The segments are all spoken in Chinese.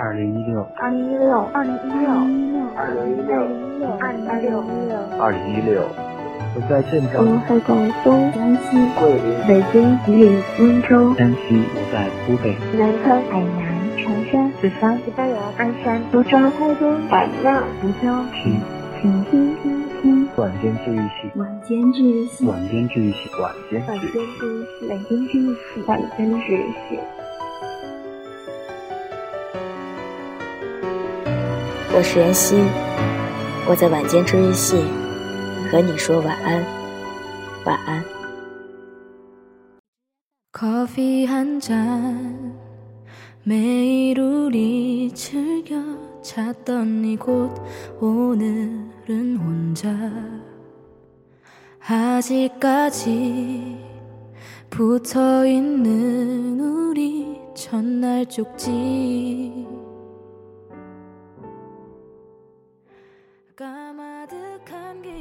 二零一六，二零一六，二零一六，二零一六，二零一六，二零一六。我在镇长，我在广东、江西、桂林、北京、吉林、温州、山西，我在湖北、南昌、海南、长沙、四川、西班牙、鞍山、苏州、台东、版纳、福州。听请听听听晚间治愈系，晚间治愈系，晚间治愈系，晚间。治愈系，晚间治愈系，晚间治愈系。我是妍希，我在晚间治愈系和你说晚安，晚安。 커피 한 잔 매일 우리 즐겨 찾던 이곳 오늘은 혼자 아직까지 붙어 있는 우리 첫날 쪽지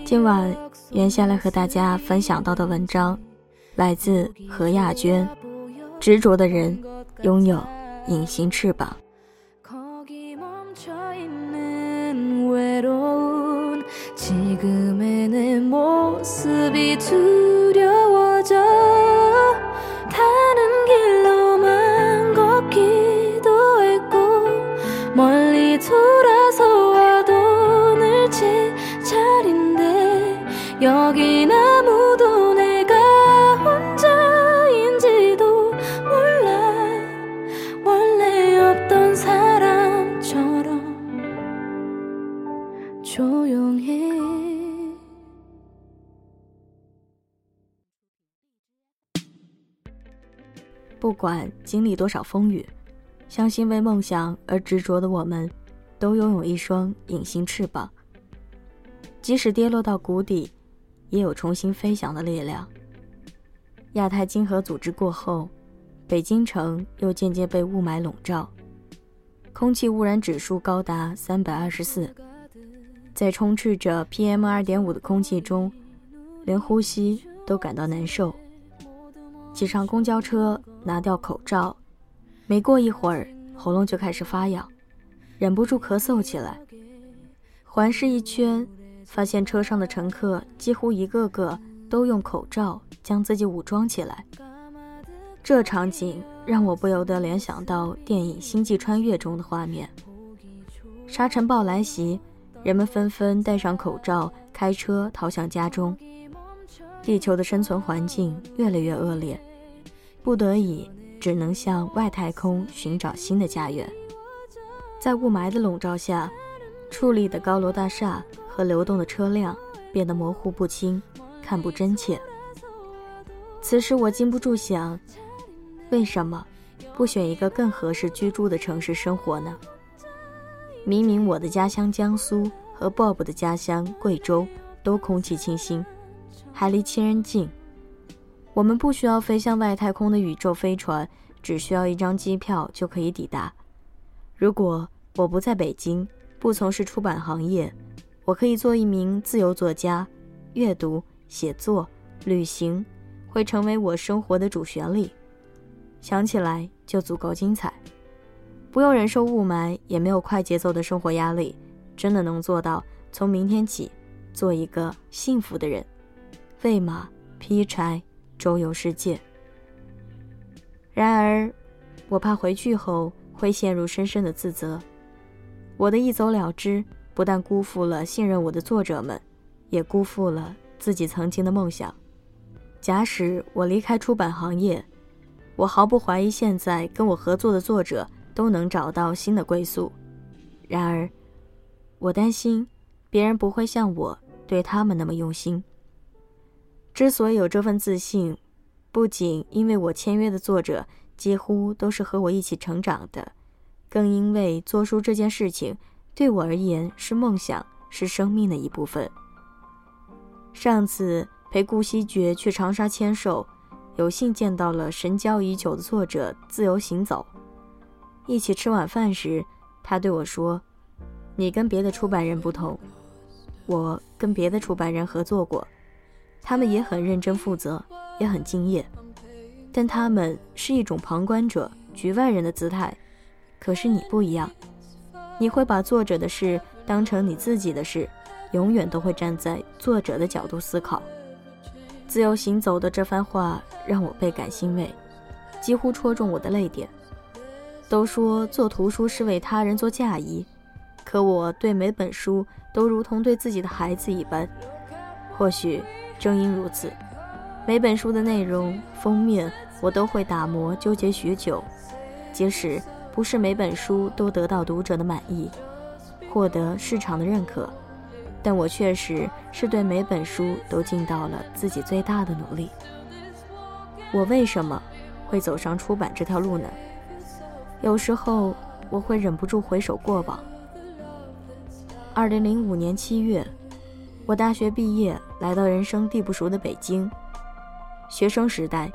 今晚原下来和大家分享到的文章，来自何亚娟。执着的人拥有隐形翅膀。 여긴 아무도 내가 혼자인지도 몰라 원래 없던 사람처럼 조용해 不管经历多少风雨，相信为梦想而执着的我们，都拥有一双隐形翅膀。即使跌落到谷底， 也有重新飞翔的力量。亚太经合组织过后，北京城又渐渐被雾霾笼罩，空气污染指数高达三百二十四，在充斥着 PM 二点五的空气中，连呼吸都感到难受。挤上公交车，拿掉口罩，没过一会儿，喉咙就开始发痒，忍不住咳嗽起来。环视一圈，发现车上的乘客几乎一个个都用口罩将自己武装起来。这场景让我不由得联想到电影《星际穿越》中的画面。沙尘暴来袭，人们纷纷戴上口罩，开车逃向家中。地球的生存环境越来越恶劣，不得已只能向外太空寻找新的家园。在雾霾的笼罩下，矗立的高楼大厦和流动的车辆变得模糊不清，看不真切。此时我禁不住想，为什么不选一个更合适居住的城市生活呢？明明我的家乡江苏和 Bob 的家乡贵州都空气清新。还离亲人近，我们不需要飞向外太空的宇宙飞船，只需要一张机票就可以抵达。如果我不在北京，不从事出版行业，我可以做一名自由作家，阅读、写作、旅行会成为我生活的主旋律。想起来就足够精彩，不用忍受雾霾，也没有快节奏的生活压力，真的能做到从明天起做一个幸福的人。喂马、劈柴、周游世界。然而，我怕回去后会陷入深深的自责。我的一走了之，不但辜负了信任我的作者们，也辜负了自己曾经的梦想。假使我离开出版行业，我毫不怀疑现在跟我合作的作者都能找到新的归宿。然而，我担心别人不会像我对他们那么用心。之所以有这份自信，不仅因为我签约的作者几乎都是和我一起成长的，更因为做书这件事情对我而言是梦想，是生命的一部分。上次陪顾惜觉去长沙签售，有幸见到了神交已久的作者自由行走。一起吃晚饭时，他对我说：“你跟别的出版人不同，我跟别的出版人合作过。”他们也很认真负责，也很敬业，但他们是一种旁观者、局外人的姿态。可是你不一样，你会把作者的事当成你自己的事，永远都会站在作者的角度思考。自由行走的这番话让我倍感欣慰，几乎戳中我的泪点。都说做图书是为他人做嫁衣，可我对每本书都如同对自己的孩子一般。或许正因如此，每本书的内容、封面我都会打磨纠结许久，即使不是每本书都得到读者的满意，获得市场的认可，但我确实是对每本书都尽到了自己最大的努力。我为什么会走上出版这条路呢？有时候我会忍不住回首过往。二零零五年七月，我大学毕业，来到人生地不熟的北京。学生时代，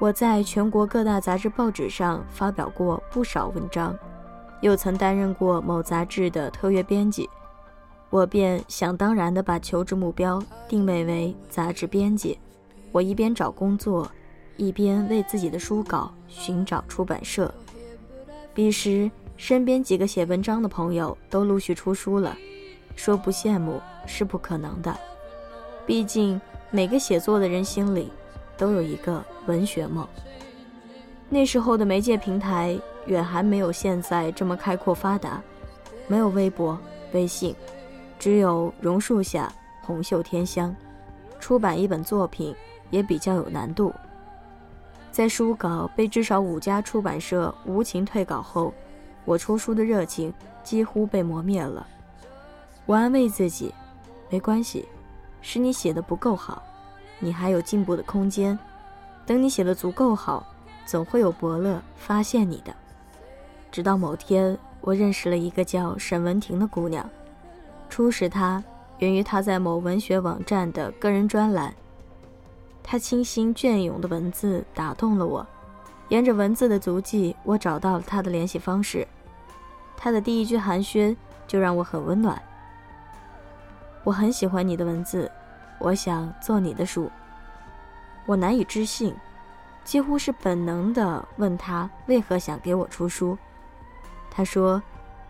我在全国各大杂志报纸上发表过不少文章，又曾担任过某杂志的特约编辑，我便想当然地把求职目标定位为杂志编辑。我一边找工作，一边为自己的书稿寻找出版社。彼时，身边几个写文章的朋友都陆续出书了，说不羡慕是不可能的。毕竟，每个写作的人心里都有一个文学梦。那时候的媒介平台远还没有现在这么开阔发达，没有微博、微信，只有榕树下、红袖添香。出版一本作品也比较有难度。在书稿被至少五家出版社无情退稿后，我出书的热情几乎被磨灭了。我安慰自己，没关系，是你写的不够好，你还有进步的空间。等你写的足够好，总会有伯乐发现你的。直到某天，我认识了一个叫沈文婷的姑娘。初识她，源于她在某文学网站的个人专栏。他清新隽永的文字打动了我，沿着文字的足迹，我找到了他的联系方式。他的第一句寒暄就让我很温暖。我很喜欢你的文字，我想做你的书。我难以置信，几乎是本能地问他为何想给我出书。他说：“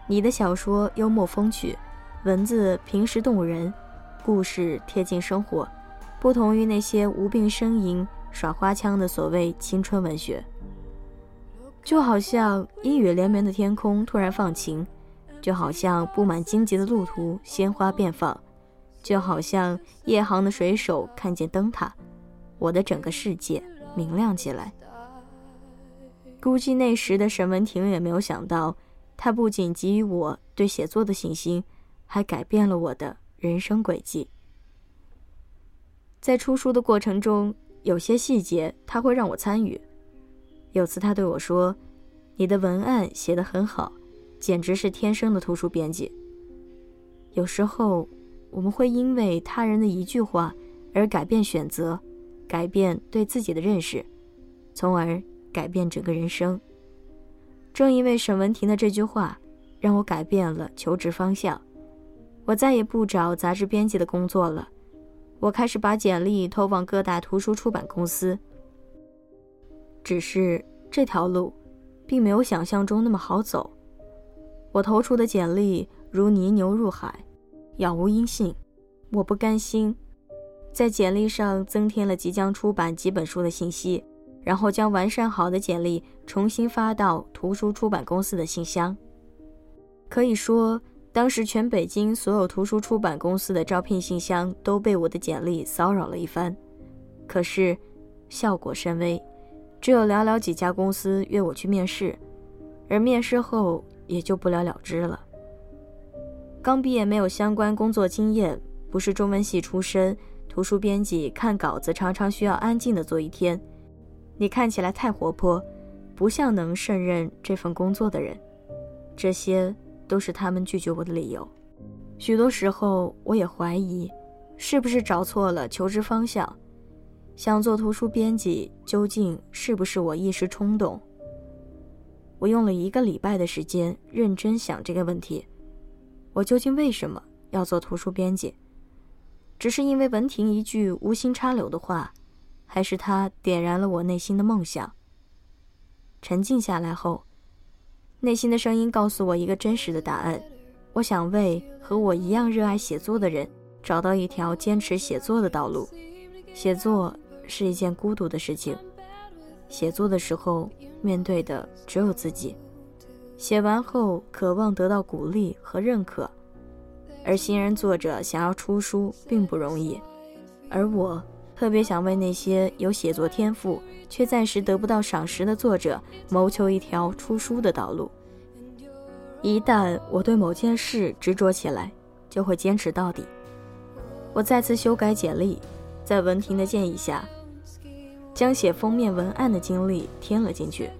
你的小说幽默风趣，文字平实动人，故事贴近生活。”不同于那些无病呻吟、耍花腔的所谓青春文学，就好像阴雨连绵的天空突然放晴，就好像布满荆棘的路途鲜花遍放，就好像夜航的水手看见灯塔，我的整个世界明亮起来。估计那时的沈文婷也没有想到，他不仅给予我对写作的信心，还改变了我的人生轨迹。在出书的过程中，有些细节他会让我参与。有次他对我说：“你的文案写得很好，简直是天生的图书编辑。”有时候，我们会因为他人的一句话而改变选择，改变对自己的认识，从而改变整个人生。正因为沈文婷的这句话，让我改变了求职方向，我再也不找杂志编辑的工作了。我开始把简历投往各大图书出版公司，只是这条路，并没有想象中那么好走。我投出的简历如泥牛入海，杳无音信。我不甘心，在简历上增添了即将出版几本书的信息，然后将完善好的简历重新发到图书出版公司的信箱。可以说。当时，全北京所有图书出版公司的招聘信箱都被我的简历骚扰了一番，可是效果甚微，只有寥寥几家公司约我去面试，而面试后也就不了了之了。刚毕业没有相关工作经验，不是中文系出身，图书编辑看稿子常常需要安静的坐一天。你看起来太活泼，不像能胜任这份工作的人。这些。都是他们拒绝我的理由。许多时候，我也怀疑，是不是找错了求职方向。想做图书编辑，究竟是不是我一时冲动？我用了一个礼拜的时间认真想这个问题：我究竟为什么要做图书编辑？只是因为文婷一句无心插柳的话，还是她点燃了我内心的梦想？沉静下来后。内心的声音告诉我一个真实的答案：我想为和我一样热爱写作的人找到一条坚持写作的道路。写作是一件孤独的事情，写作的时候面对的只有自己。写完后渴望得到鼓励和认可，而新人作者想要出书并不容易，而我特别想为那些有写作天赋却暂时得不到赏识的作者谋求一条出书的道路。一旦我对某件事执着起来，就会坚持到底。我再次修改简历，在文婷的建议下，将写封面文案的经历添了进去。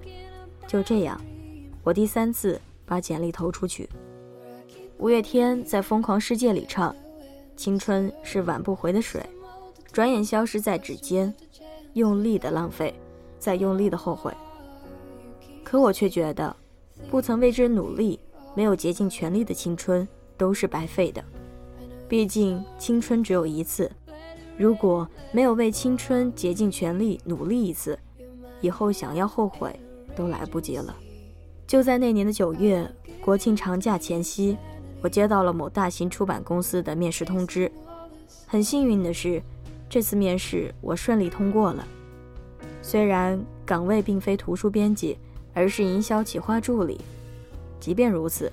就这样。我第三次把简历投出去。五月天在《疯狂世界》里唱：“青春是挽不回的水，转眼消失在指尖，用力的浪费，再用力的后悔。”可我却觉得，不曾为之努力、没有竭尽全力的青春都是白费的。毕竟青春只有一次，如果没有为青春竭尽全力努力一次，以后想要后悔都来不及了。就在那年的九月，国庆长假前夕，我接到了某大型出版公司的面试通知。很幸运的是，这次面试我顺利通过了。虽然岗位并非图书编辑，而是营销企划助理，即便如此，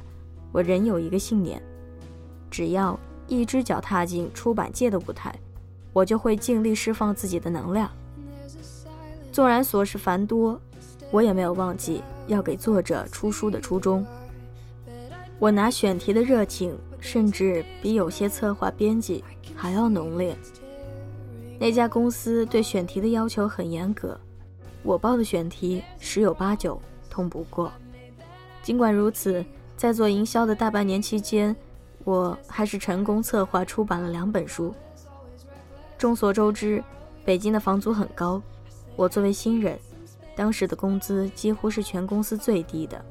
我仍有一个信念：只要一只脚踏进出版界的舞台，我就会尽力释放自己的能量。纵然琐事繁多，我也没有忘记。要给作者出书的初衷，我拿选题的热情，甚至比有些策划编辑还要浓烈。那家公司对选题的要求很严格，我报的选题十有八九通不过。尽管如此，在做营销的大半年期间，我还是成功策划出版了两本书。众所周知，北京的房租很高，我作为新人。当时的工资几乎是全公司最低的，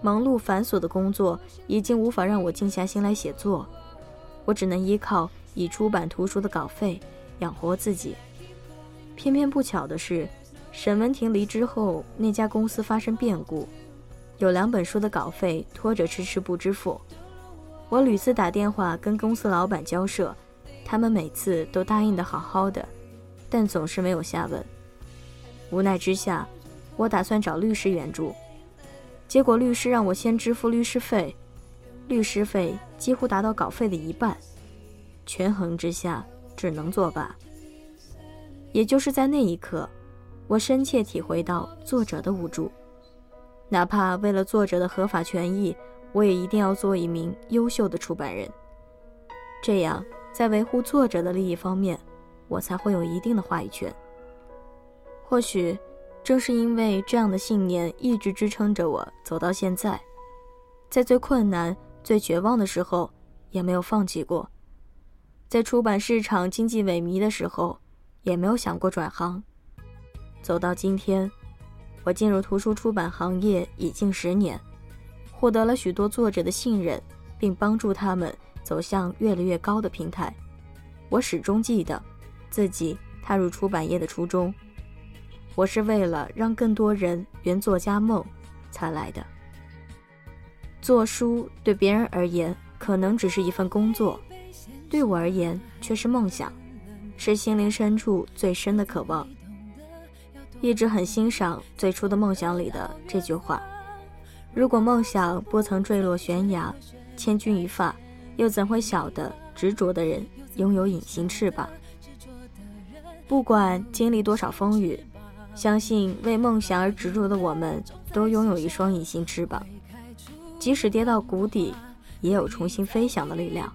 忙碌繁琐的工作已经无法让我静下心来写作，我只能依靠已出版图书的稿费养活自己。偏偏不巧的是，沈文婷离职后，那家公司发生变故，有两本书的稿费拖着迟迟不支付。我屡次打电话跟公司老板交涉，他们每次都答应的好好的，但总是没有下文。无奈之下，我打算找律师援助，结果律师让我先支付律师费，律师费几乎达到稿费的一半，权衡之下只能作罢。也就是在那一刻，我深切体会到作者的无助，哪怕为了作者的合法权益，我也一定要做一名优秀的出版人，这样在维护作者的利益方面，我才会有一定的话语权。或许，正是因为这样的信念一直支撑着我走到现在，在最困难、最绝望的时候也没有放弃过，在出版市场经济萎靡的时候也没有想过转行。走到今天，我进入图书出版行业已近十年，获得了许多作者的信任，并帮助他们走向越来越高的平台。我始终记得自己踏入出版业的初衷。我是为了让更多人圆作家梦才来的。做书对别人而言可能只是一份工作，对我而言却是梦想，是心灵深处最深的渴望。一直很欣赏最初的梦想里的这句话：“如果梦想不曾坠落悬崖，千钧一发，又怎会晓得执着的人拥有隐形翅膀？”不管经历多少风雨。相信为梦想而执着的我们，都拥有一双隐形翅膀，即使跌到谷底，也有重新飞翔的力量。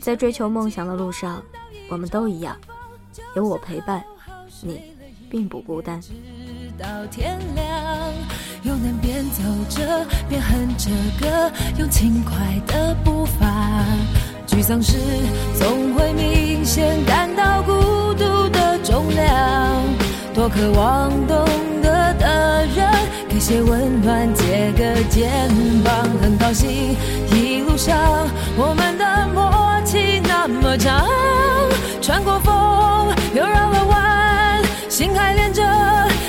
在追求梦想的路上，我们都一样，有我陪伴，你并不孤单。直到天亮，又能边走着边哼着歌，用轻快的步伐。沮丧时总会明显感到孤独的重量。多渴望懂得的人给些温暖借个肩膀很高兴一路上我们的默契那么长穿过风又绕了弯心还连着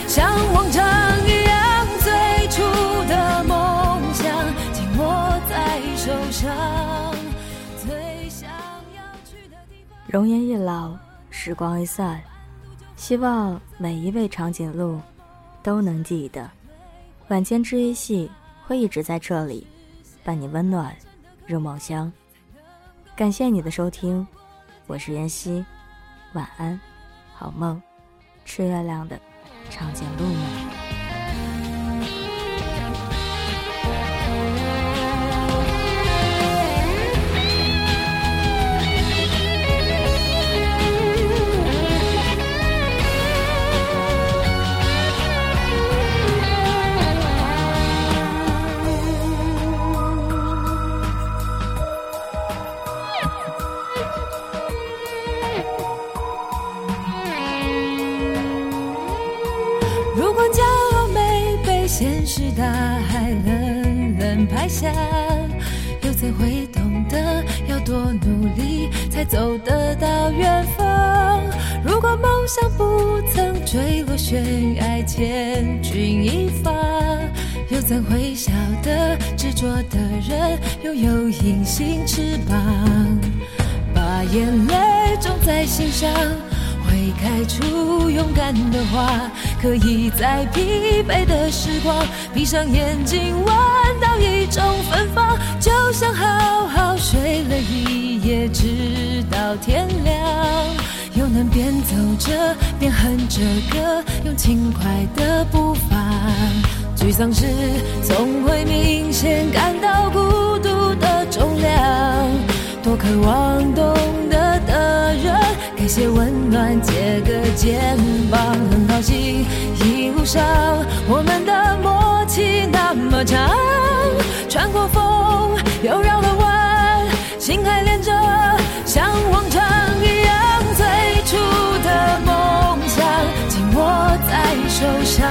像往常一样最初的梦想紧握在手上最想要去的地方容颜易老时光易散。希望每一位长颈鹿都能记得，晚间治愈系会一直在这里，伴你温暖入梦乡。感谢你的收听，我是妍希，晚安，好梦，吃月亮的长颈鹿们。多努力才走得到远方？如果梦想不曾坠落悬崖，千钧一发，又怎会晓得执着的人拥有隐形翅膀？把眼泪种在心上。会开出勇敢的花，可以在疲惫的时光，闭上眼睛望种芬芳，就像好好睡了一夜，直到天亮，又能边走着边哼着歌，用轻快的步伐。沮丧时总会明显感到孤独的重量，多渴望懂得的人。给些温暖，借个肩膀，很高兴一路上我们的默契那么长，穿过风又绕了弯，心还连着，像往常一样，最初的梦想紧握在手上，